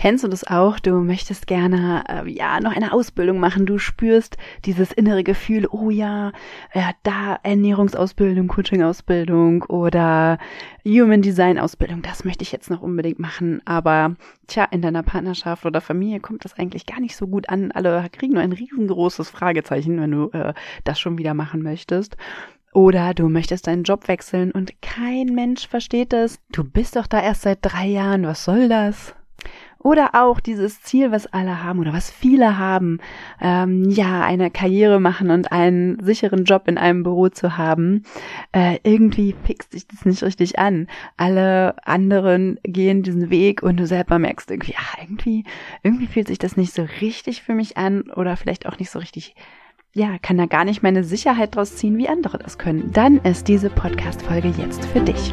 Kennst du das auch? Du möchtest gerne äh, ja noch eine Ausbildung machen. Du spürst dieses innere Gefühl, oh ja, ja da Ernährungsausbildung, Coaching-Ausbildung oder Human Design Ausbildung. Das möchte ich jetzt noch unbedingt machen. Aber tja, in deiner Partnerschaft oder Familie kommt das eigentlich gar nicht so gut an. Alle kriegen nur ein riesengroßes Fragezeichen, wenn du äh, das schon wieder machen möchtest. Oder du möchtest deinen Job wechseln und kein Mensch versteht es. Du bist doch da erst seit drei Jahren. Was soll das? Oder auch dieses Ziel, was alle haben oder was viele haben, ähm, ja, eine Karriere machen und einen sicheren Job in einem Büro zu haben. Äh, irgendwie fixt sich das nicht richtig an. Alle anderen gehen diesen Weg und du selber merkst irgendwie, ach, irgendwie, irgendwie fühlt sich das nicht so richtig für mich an oder vielleicht auch nicht so richtig ja, kann da gar nicht meine Sicherheit draus ziehen, wie andere das können, dann ist diese Podcast-Folge jetzt für dich.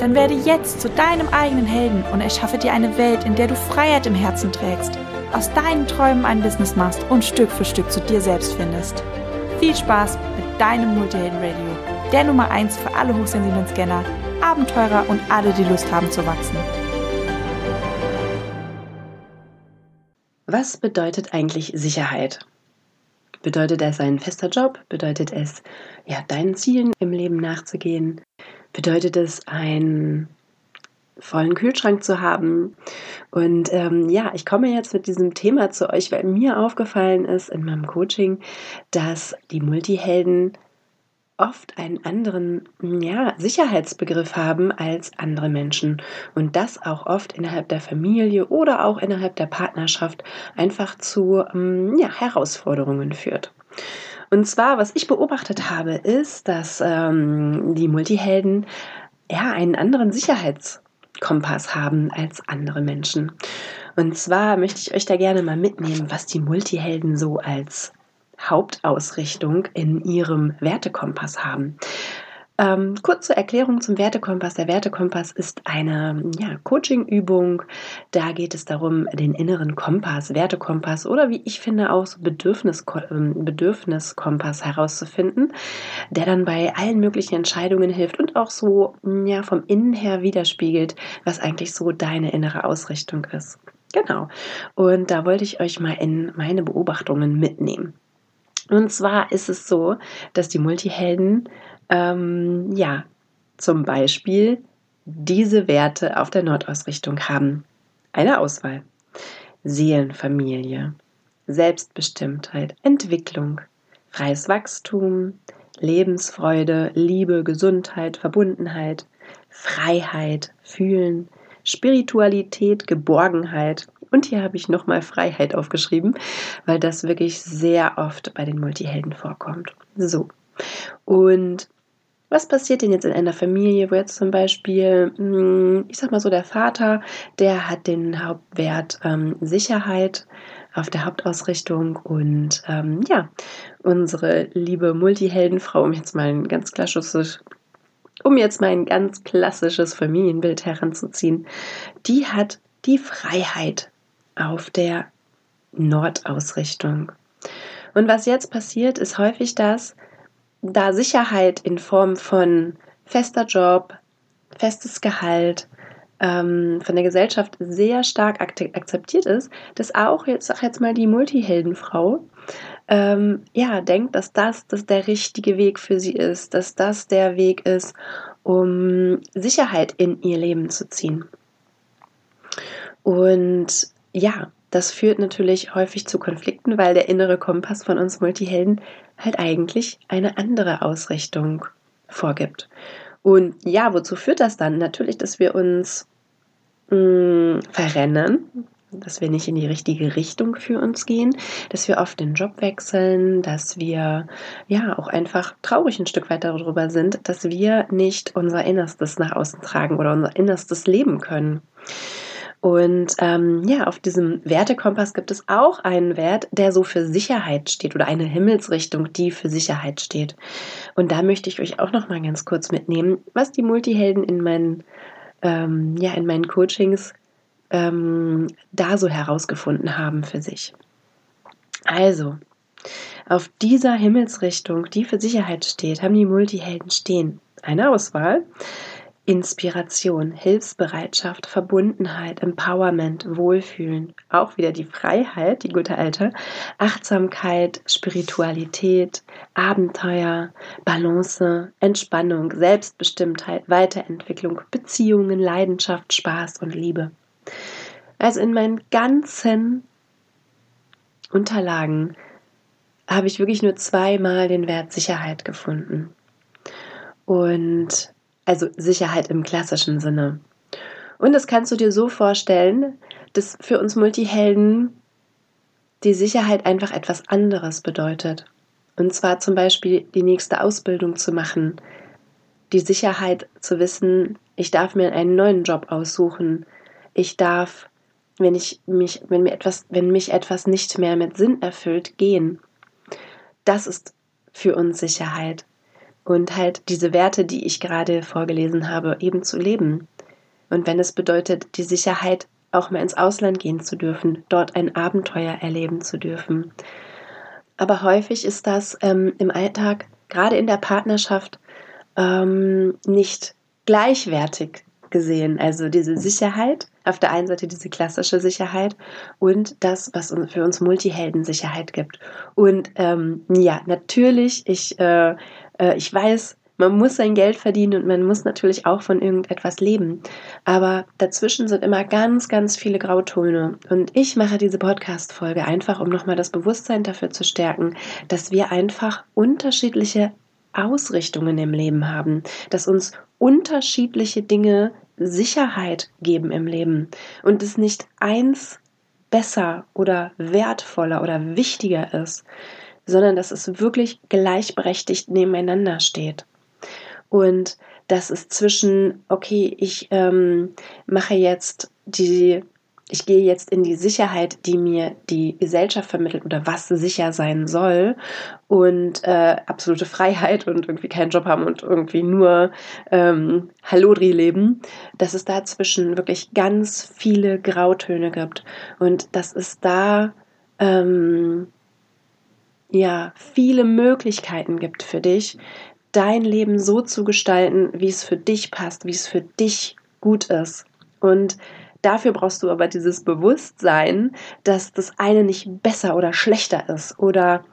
Dann werde jetzt zu deinem eigenen Helden und erschaffe dir eine Welt, in der du Freiheit im Herzen trägst, aus deinen Träumen ein Business machst und Stück für Stück zu dir selbst findest. Viel Spaß mit deinem Multihelden Radio, der Nummer 1 für alle hochsensiblen Scanner, Abenteurer und alle, die Lust haben zu wachsen. Was bedeutet eigentlich Sicherheit? Bedeutet es ein fester Job? Bedeutet es, ja, deinen Zielen im Leben nachzugehen? Bedeutet es, einen vollen Kühlschrank zu haben? Und ähm, ja, ich komme jetzt mit diesem Thema zu euch, weil mir aufgefallen ist in meinem Coaching, dass die Multihelden oft einen anderen ja, Sicherheitsbegriff haben als andere Menschen und das auch oft innerhalb der Familie oder auch innerhalb der Partnerschaft einfach zu ähm, ja, Herausforderungen führt. Und zwar, was ich beobachtet habe, ist, dass ähm, die Multihelden ja einen anderen Sicherheitskompass haben als andere Menschen. Und zwar möchte ich euch da gerne mal mitnehmen, was die Multihelden so als Hauptausrichtung in ihrem Wertekompass haben. Ähm, kurze Erklärung zum Wertekompass. Der Wertekompass ist eine ja, Coaching-Übung. Da geht es darum, den inneren Kompass, Wertekompass oder wie ich finde auch so Bedürfnis, ähm, Bedürfniskompass herauszufinden, der dann bei allen möglichen Entscheidungen hilft und auch so ja, vom Innen her widerspiegelt, was eigentlich so deine innere Ausrichtung ist. Genau. Und da wollte ich euch mal in meine Beobachtungen mitnehmen. Und zwar ist es so, dass die Multihelden, ähm, ja, zum Beispiel diese Werte auf der Nordausrichtung haben. Eine Auswahl. Seelenfamilie, Selbstbestimmtheit, Entwicklung, freies Wachstum, Lebensfreude, Liebe, Gesundheit, Verbundenheit, Freiheit, Fühlen, Spiritualität, Geborgenheit, und hier habe ich nochmal Freiheit aufgeschrieben, weil das wirklich sehr oft bei den Multihelden vorkommt. So. Und was passiert denn jetzt in einer Familie, wo jetzt zum Beispiel, hm, ich sag mal so, der Vater, der hat den Hauptwert ähm, Sicherheit auf der Hauptausrichtung und ähm, ja, unsere liebe Multiheldenfrau, um jetzt mal ein ganz klassisches, um jetzt mal ein ganz klassisches Familienbild heranzuziehen, die hat die Freiheit auf der Nordausrichtung. Und was jetzt passiert, ist häufig das, da Sicherheit in Form von fester Job, festes Gehalt ähm, von der Gesellschaft sehr stark akzeptiert ist, dass auch jetzt, sag jetzt mal die Multiheldenfrau, ähm, ja, denkt, dass das, das der richtige Weg für sie ist, dass das der Weg ist, um Sicherheit in ihr Leben zu ziehen. Und ja, das führt natürlich häufig zu Konflikten, weil der innere Kompass von uns Multihelden halt eigentlich eine andere Ausrichtung vorgibt. Und ja, wozu führt das dann? Natürlich, dass wir uns mh, mm, verrennen, dass wir nicht in die richtige Richtung für uns gehen, dass wir oft den Job wechseln, dass wir ja auch einfach traurig ein Stück weit darüber sind, dass wir nicht unser Innerstes nach außen tragen oder unser Innerstes leben können. Und ähm, ja, auf diesem Wertekompass gibt es auch einen Wert, der so für Sicherheit steht oder eine Himmelsrichtung, die für Sicherheit steht. Und da möchte ich euch auch noch mal ganz kurz mitnehmen, was die Multihelden in meinen ähm, ja in meinen Coachings ähm, da so herausgefunden haben für sich. Also, auf dieser Himmelsrichtung, die für Sicherheit steht, haben die Multihelden stehen. Eine Auswahl. Inspiration, Hilfsbereitschaft, Verbundenheit, Empowerment, Wohlfühlen, auch wieder die Freiheit, die gute alte, Achtsamkeit, Spiritualität, Abenteuer, Balance, Entspannung, Selbstbestimmtheit, Weiterentwicklung, Beziehungen, Leidenschaft, Spaß und Liebe. Also in meinen ganzen Unterlagen habe ich wirklich nur zweimal den Wert Sicherheit gefunden. Und also Sicherheit im klassischen Sinne. Und das kannst du dir so vorstellen, dass für uns Multihelden die Sicherheit einfach etwas anderes bedeutet. Und zwar zum Beispiel die nächste Ausbildung zu machen, die Sicherheit zu wissen, ich darf mir einen neuen Job aussuchen, ich darf, wenn ich mich, wenn mir etwas, wenn mich etwas nicht mehr mit Sinn erfüllt, gehen. Das ist für uns Sicherheit und halt diese Werte, die ich gerade vorgelesen habe, eben zu leben. Und wenn es bedeutet, die Sicherheit, auch mal ins Ausland gehen zu dürfen, dort ein Abenteuer erleben zu dürfen. Aber häufig ist das ähm, im Alltag, gerade in der Partnerschaft, ähm, nicht gleichwertig gesehen. Also diese Sicherheit, auf der einen Seite diese klassische Sicherheit und das, was für uns Multihelden Sicherheit gibt. Und ähm, ja, natürlich, ich äh, äh, ich weiß, man muss sein Geld verdienen und man muss natürlich auch von irgendetwas leben. Aber dazwischen sind immer ganz, ganz viele Grautöne. Und ich mache diese Podcast-Folge einfach, um nochmal das Bewusstsein dafür zu stärken, dass wir einfach unterschiedliche Ausrichtungen im Leben haben, dass uns unterschiedliche Dinge Sicherheit geben im Leben und es nicht eins besser oder wertvoller oder wichtiger ist sondern dass es wirklich gleichberechtigt nebeneinander steht. Und dass es zwischen, okay, ich ähm, mache jetzt die, ich gehe jetzt in die Sicherheit, die mir die Gesellschaft vermittelt oder was sicher sein soll und äh, absolute Freiheit und irgendwie keinen Job haben und irgendwie nur ähm, Hallodri leben, dass es dazwischen wirklich ganz viele Grautöne gibt und dass es da ähm, ja viele Möglichkeiten gibt für dich, dein Leben so zu gestalten, wie es für dich passt, wie es für dich gut ist. Und dafür brauchst du aber dieses Bewusstsein, dass das eine nicht besser oder schlechter ist oder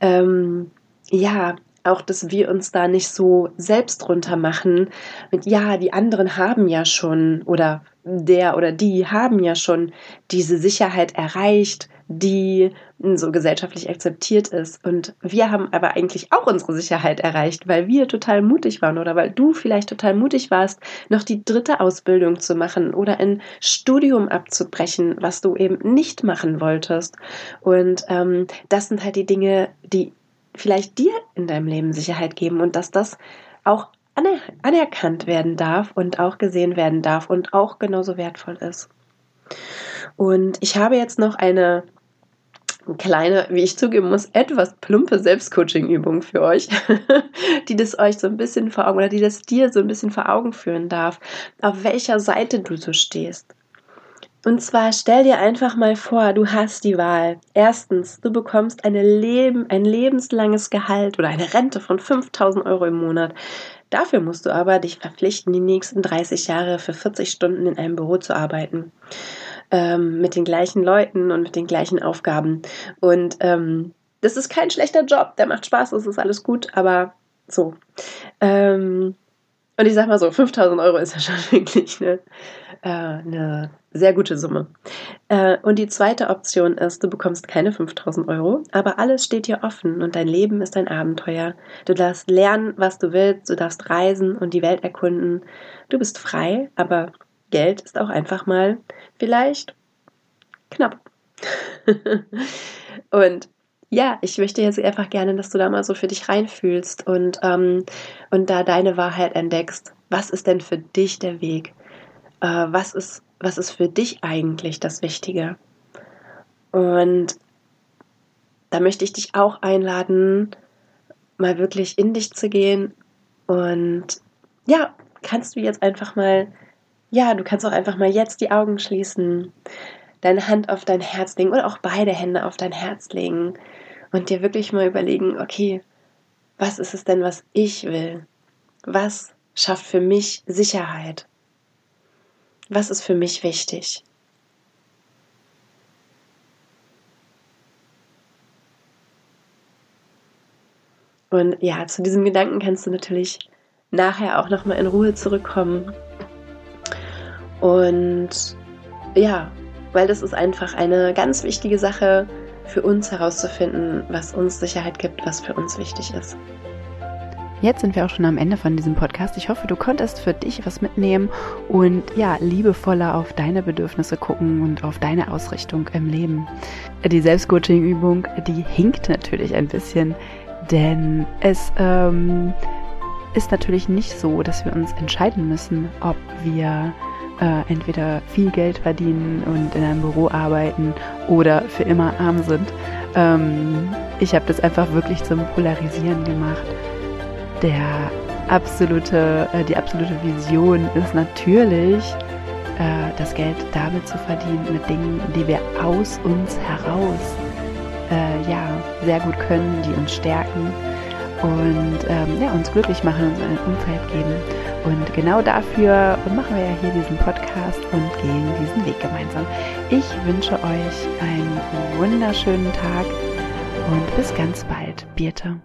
ähm, ja, auch, dass wir uns da nicht so selbst runter machen mit, ja, die anderen haben ja schon oder der oder die haben ja schon diese Sicherheit erreicht, die so gesellschaftlich akzeptiert ist. Und wir haben aber eigentlich auch unsere Sicherheit erreicht, weil wir total mutig waren oder weil du vielleicht total mutig warst, noch die dritte Ausbildung zu machen oder ein Studium abzubrechen, was du eben nicht machen wolltest. Und ähm, das sind halt die Dinge, die vielleicht dir in deinem Leben Sicherheit geben und dass das auch anerkannt werden darf und auch gesehen werden darf und auch genauso wertvoll ist. Und ich habe jetzt noch eine kleine, wie ich zugeben muss, etwas plumpe Selbstcoaching-Übung für euch, die das euch so ein bisschen vor Augen oder die das dir so ein bisschen vor Augen führen darf, auf welcher Seite du so stehst. Und zwar stell dir einfach mal vor, du hast die Wahl. Erstens, du bekommst Leben, ein lebenslanges Gehalt oder eine Rente von 5000 Euro im Monat. Dafür musst du aber dich verpflichten, die nächsten 30 Jahre für 40 Stunden in einem Büro zu arbeiten ähm, mit den gleichen Leuten und mit den gleichen Aufgaben. Und ähm, das ist kein schlechter Job, der macht Spaß, das ist alles gut, aber so. Ähm, und ich sag mal so, 5000 Euro ist ja schon wirklich eine, äh, eine sehr gute Summe. Äh, und die zweite Option ist, du bekommst keine 5000 Euro, aber alles steht dir offen und dein Leben ist ein Abenteuer. Du darfst lernen, was du willst, du darfst reisen und die Welt erkunden. Du bist frei, aber Geld ist auch einfach mal vielleicht knapp. und ja, ich möchte jetzt einfach gerne, dass du da mal so für dich reinfühlst und, ähm, und da deine Wahrheit entdeckst. Was ist denn für dich der Weg? Äh, was ist was ist für dich eigentlich das Wichtige? Und da möchte ich dich auch einladen, mal wirklich in dich zu gehen und ja, kannst du jetzt einfach mal, ja, du kannst auch einfach mal jetzt die Augen schließen, deine Hand auf dein Herz legen oder auch beide Hände auf dein Herz legen und dir wirklich mal überlegen, okay, was ist es denn, was ich will? Was schafft für mich Sicherheit? Was ist für mich wichtig? Und ja, zu diesem Gedanken kannst du natürlich nachher auch nochmal in Ruhe zurückkommen. Und ja, weil das ist einfach eine ganz wichtige Sache für uns herauszufinden, was uns Sicherheit gibt, was für uns wichtig ist. Jetzt sind wir auch schon am Ende von diesem Podcast. Ich hoffe, du konntest für dich was mitnehmen und ja, liebevoller auf deine Bedürfnisse gucken und auf deine Ausrichtung im Leben. Die Selbstcoaching-Übung, die hinkt natürlich ein bisschen, denn es ähm, ist natürlich nicht so, dass wir uns entscheiden müssen, ob wir äh, entweder viel Geld verdienen und in einem Büro arbeiten oder für immer arm sind. Ähm, ich habe das einfach wirklich zum Polarisieren gemacht. Der absolute, äh, die absolute Vision ist natürlich, äh, das Geld damit zu verdienen mit Dingen, die wir aus uns heraus äh, ja, sehr gut können, die uns stärken und ähm, ja, uns glücklich machen, uns ein Umfeld geben. Und genau dafür machen wir ja hier diesen Podcast und gehen diesen Weg gemeinsam. Ich wünsche euch einen wunderschönen Tag und bis ganz bald. Birte.